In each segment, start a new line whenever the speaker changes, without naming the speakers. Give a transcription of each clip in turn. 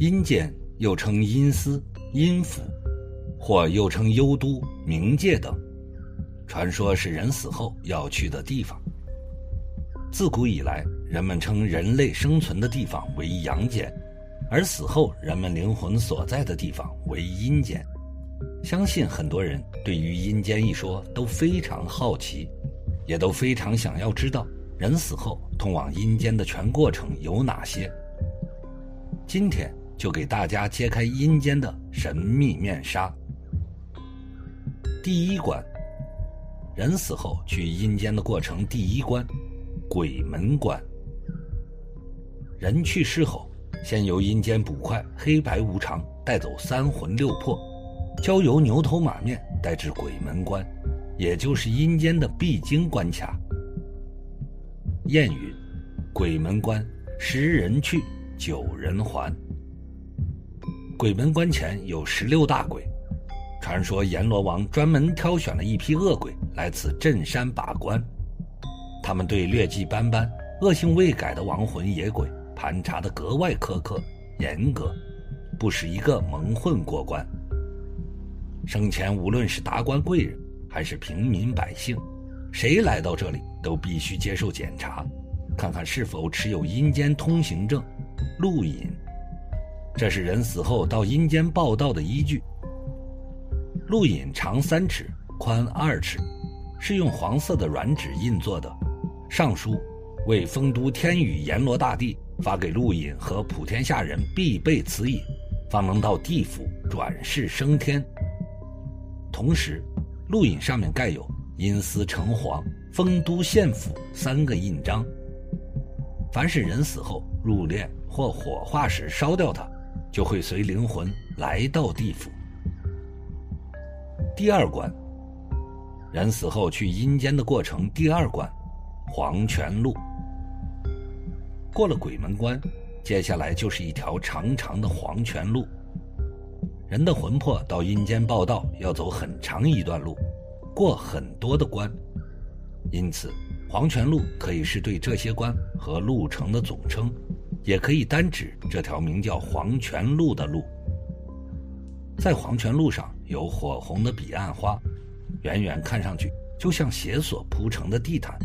阴间又称阴司、阴府，或又称幽都、冥界等，传说是人死后要去的地方。自古以来，人们称人类生存的地方为阳间，而死后人们灵魂所在的地方为阴间。相信很多人对于阴间一说都非常好奇，也都非常想要知道人死后通往阴间的全过程有哪些。今天就给大家揭开阴间的神秘面纱。第一关，人死后去阴间的过程，第一关。鬼门关，人去世后，先由阴间捕快黑白无常带走三魂六魄，交由牛头马面带至鬼门关，也就是阴间的必经关卡。谚语：鬼门关，十人去，九人还。鬼门关前有十六大鬼，传说阎罗王专门挑选了一批恶鬼来此镇山把关。他们对劣迹斑斑、恶性未改的亡魂野鬼盘查的格外苛刻、严格，不使一个蒙混过关。生前无论是达官贵人还是平民百姓，谁来到这里都必须接受检查，看看是否持有阴间通行证、路引。这是人死后到阴间报道的依据。路引长三尺，宽二尺，是用黄色的软纸印做的。上书为丰都天宇阎罗大帝发给陆隐和普天下人必备此引，方能到地府转世升天。同时，陆隐上面盖有阴司城隍、丰都县府三个印章。凡是人死后入殓或火化时烧掉它，就会随灵魂来到地府。第二关，人死后去阴间的过程。第二关。黄泉路过了鬼门关，接下来就是一条长长的黄泉路。人的魂魄到阴间报道要走很长一段路，过很多的关，因此黄泉路可以是对这些关和路程的总称，也可以单指这条名叫黄泉路的路。在黄泉路上有火红的彼岸花，远远看上去就像血所铺成的地毯。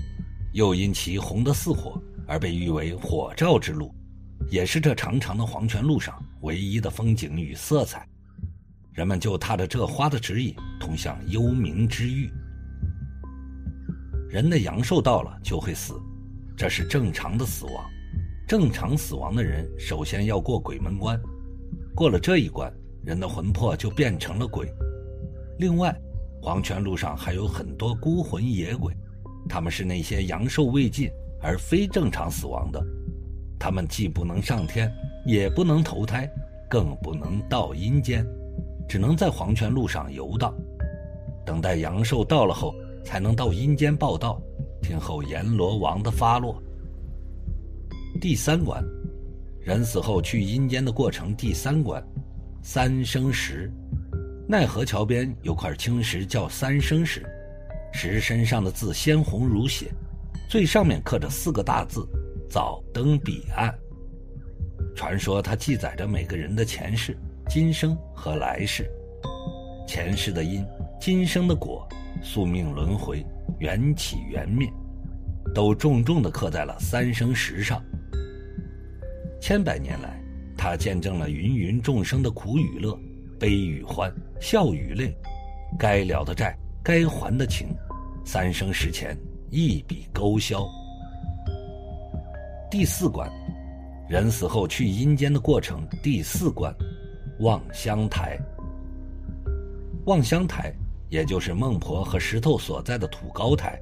又因其红得似火，而被誉为“火照之路”，也是这长长的黄泉路上唯一的风景与色彩。人们就踏着这花的指引，通向幽冥之域。人的阳寿到了就会死，这是正常的死亡。正常死亡的人首先要过鬼门关，过了这一关，人的魂魄就变成了鬼。另外，黄泉路上还有很多孤魂野鬼。他们是那些阳寿未尽而非正常死亡的，他们既不能上天，也不能投胎，更不能到阴间，只能在黄泉路上游荡，等待阳寿到了后，才能到阴间报道，听候阎罗王的发落。第三关，人死后去阴间的过程。第三关，三生石，奈何桥边有块青石叫三生石。石身上的字鲜红如血，最上面刻着四个大字“早登彼岸”。传说它记载着每个人的前世、今生和来世。前世的因，今生的果，宿命轮回，缘起缘灭，都重重地刻在了三生石上。千百年来，它见证了芸芸众生的苦与乐、悲与欢、笑与泪，该了的债，该还的情。三生石前，一笔勾销。第四关，人死后去阴间的过程。第四关，望乡台。望乡台，也就是孟婆和石头所在的土高台，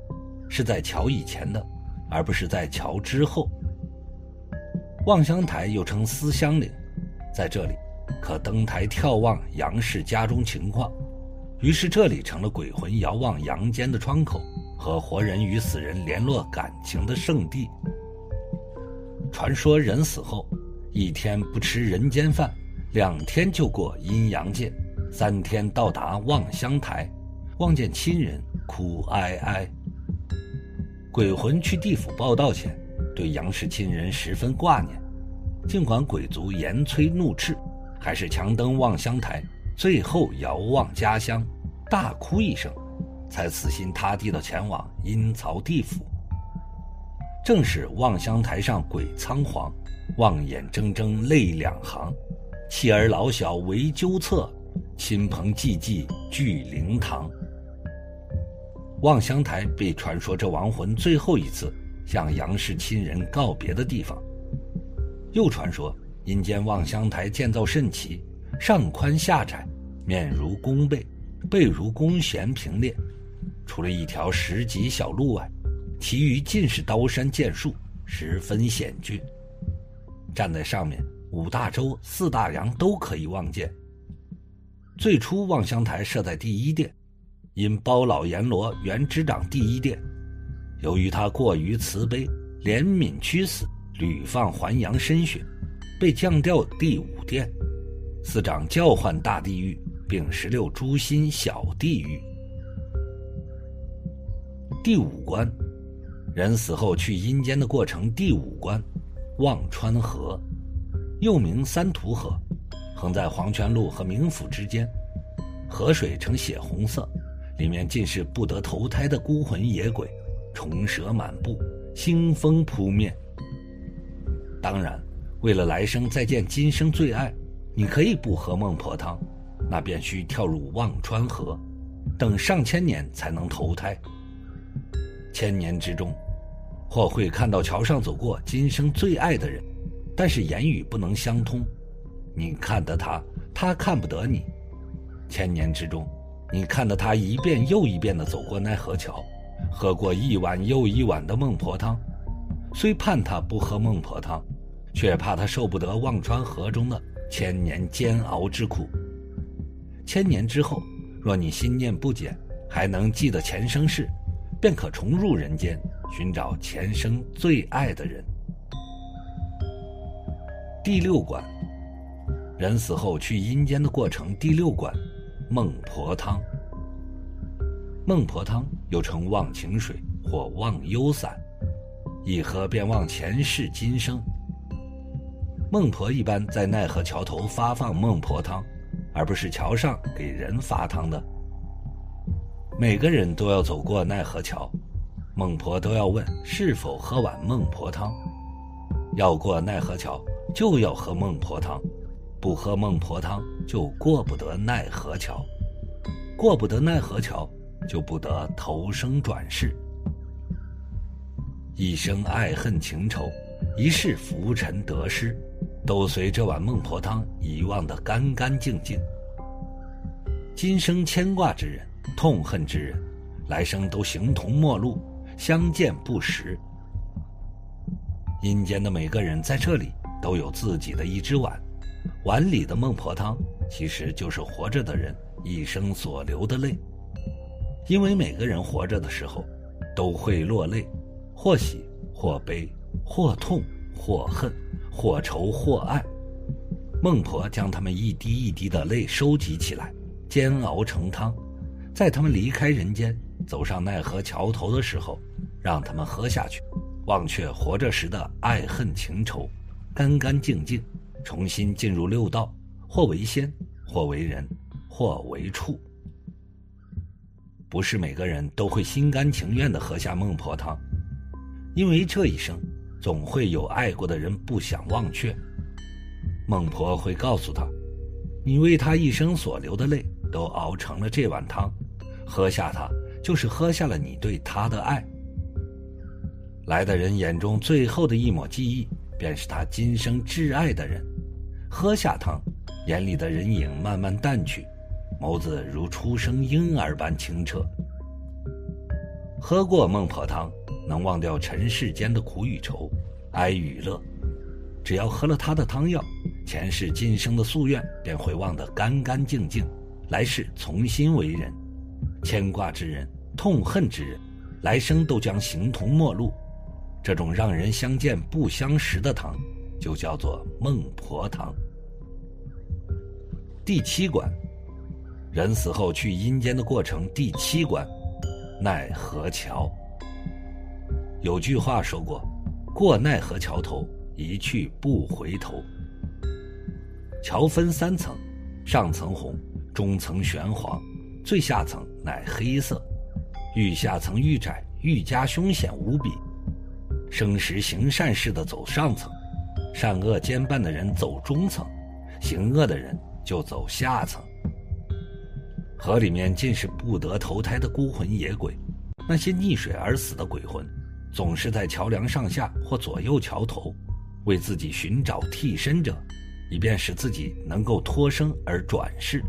是在桥以前的，而不是在桥之后。望乡台又称思乡岭，在这里可登台眺望杨氏家中情况。于是，这里成了鬼魂遥望阳间的窗口，和活人与死人联络感情的圣地。传说人死后，一天不吃人间饭，两天就过阴阳界，三天到达望乡台，望见亲人哭哀哀。鬼魂去地府报道前，对杨氏亲人十分挂念，尽管鬼族严催怒斥，还是强登望乡台，最后遥望家乡，大哭一声，才死心塌地地前往阴曹地府。正是望乡台上鬼仓皇，望眼睁睁泪两行，妻儿老小为纠策，亲朋济济聚灵堂。望乡台被传说这亡魂最后一次向杨氏亲人告别的地方。又传说阴间望乡台建造甚奇，上宽下窄，面如弓背，背如弓弦平列，除了一条石级小路外，其余尽是刀山剑树，十分险峻。站在上面，五大洲、四大洋都可以望见。最初望乡台设在第一殿。因包老阎罗原执掌第一殿，由于他过于慈悲、怜悯屈死，屡放还阳身血，被降调第五殿，司长教唤大地狱，并十六诛心小地狱。第五关，人死后去阴间的过程。第五关，忘川河，又名三途河，横在黄泉路和冥府之间，河水呈血红色。里面尽是不得投胎的孤魂野鬼，虫蛇满布，腥风扑面。当然，为了来生再见今生最爱，你可以不喝孟婆汤，那便需跳入忘川河，等上千年才能投胎。千年之中，或会看到桥上走过今生最爱的人，但是言语不能相通，你看得他，他看不得你。千年之中。你看到他一遍又一遍地走过奈何桥，喝过一碗又一碗的孟婆汤，虽盼他不喝孟婆汤，却怕他受不得忘川河中的千年煎熬之苦。千年之后，若你心念不减，还能记得前生事，便可重入人间，寻找前生最爱的人。第六关，人死后去阴间的过程。第六关。孟婆汤，孟婆汤又称忘情水或忘忧散，一喝便忘前世今生。孟婆一般在奈何桥头发放孟婆汤，而不是桥上给人发汤的。每个人都要走过奈何桥，孟婆都要问是否喝碗孟婆汤。要过奈何桥，就要喝孟婆汤。不喝孟婆汤，就过不得奈何桥；过不得奈何桥，就不得投生转世。一生爱恨情仇，一世浮沉得失，都随这碗孟婆汤遗忘得干干净净。今生牵挂之人、痛恨之人，来生都形同陌路，相见不识。阴间的每个人在这里都有自己的一只碗。碗里的孟婆汤，其实就是活着的人一生所流的泪。因为每个人活着的时候，都会落泪，或喜或悲，或痛或恨，或愁或爱。孟婆将他们一滴一滴的泪收集起来，煎熬成汤，在他们离开人间，走上奈何桥头的时候，让他们喝下去，忘却活着时的爱恨情仇，干干净净。重新进入六道，或为仙，或为人，或为畜。不是每个人都会心甘情愿地喝下孟婆汤，因为这一生总会有爱过的人不想忘却。孟婆会告诉他：“你为他一生所流的泪都熬成了这碗汤，喝下它就是喝下了你对他的爱。”来的人眼中最后的一抹记忆，便是他今生挚爱的人。喝下汤，眼里的人影慢慢淡去，眸子如初生婴儿般清澈。喝过孟婆汤，能忘掉尘世间的苦与愁、哀与乐。只要喝了他的汤药，前世今生的夙愿便会忘得干干净净，来世重新为人。牵挂之人、痛恨之人，来生都将形同陌路。这种让人相见不相识的汤。就叫做孟婆汤。第七关，人死后去阴间的过程。第七关，奈何桥。有句话说过：“过奈何桥头，一去不回头。桥分三层，上层红，中层玄黄，最下层乃黑色。愈下层愈窄，愈加凶险无比。生时行善事的走上层，善恶兼办的人走中层，行恶的人就走下层。河里面尽是不得投胎的孤魂野鬼，那些溺水而死的鬼魂，总是在桥梁上下或左右桥头，为自己寻找替身者，以便使自己能够脱生而转世。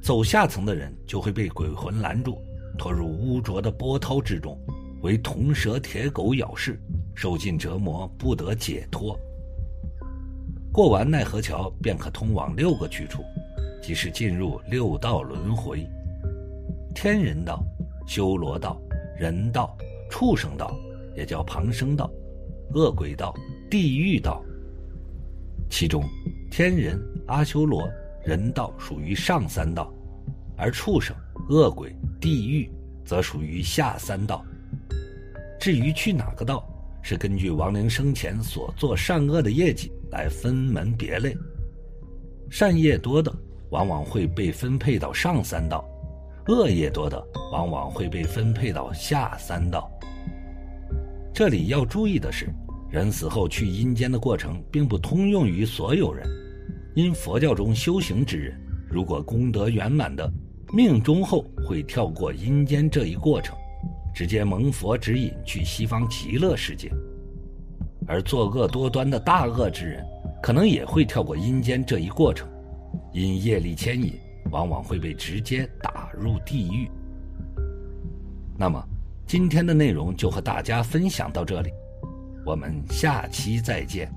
走下层的人就会被鬼魂拦住，拖入污浊的波涛之中，为铜蛇铁狗咬噬，受尽折磨，不得解脱。过完奈何桥，便可通往六个去处。即是进入六道轮回，天人道、修罗道、人道、畜生道，也叫旁生道、恶鬼道、地狱道。其中，天人、阿修罗、人道属于上三道，而畜生、恶鬼、地狱则属于下三道。至于去哪个道，是根据亡灵生前所做善恶的业绩来分门别类，善业多的。往往会被分配到上三道，恶业多的往往会被分配到下三道。这里要注意的是，人死后去阴间的过程并不通用于所有人。因佛教中修行之人，如果功德圆满的，命中后会跳过阴间这一过程，直接蒙佛指引去西方极乐世界；而作恶多端的大恶之人，可能也会跳过阴间这一过程。因业力牵引，往往会被直接打入地狱。那么，今天的内容就和大家分享到这里，我们下期再见。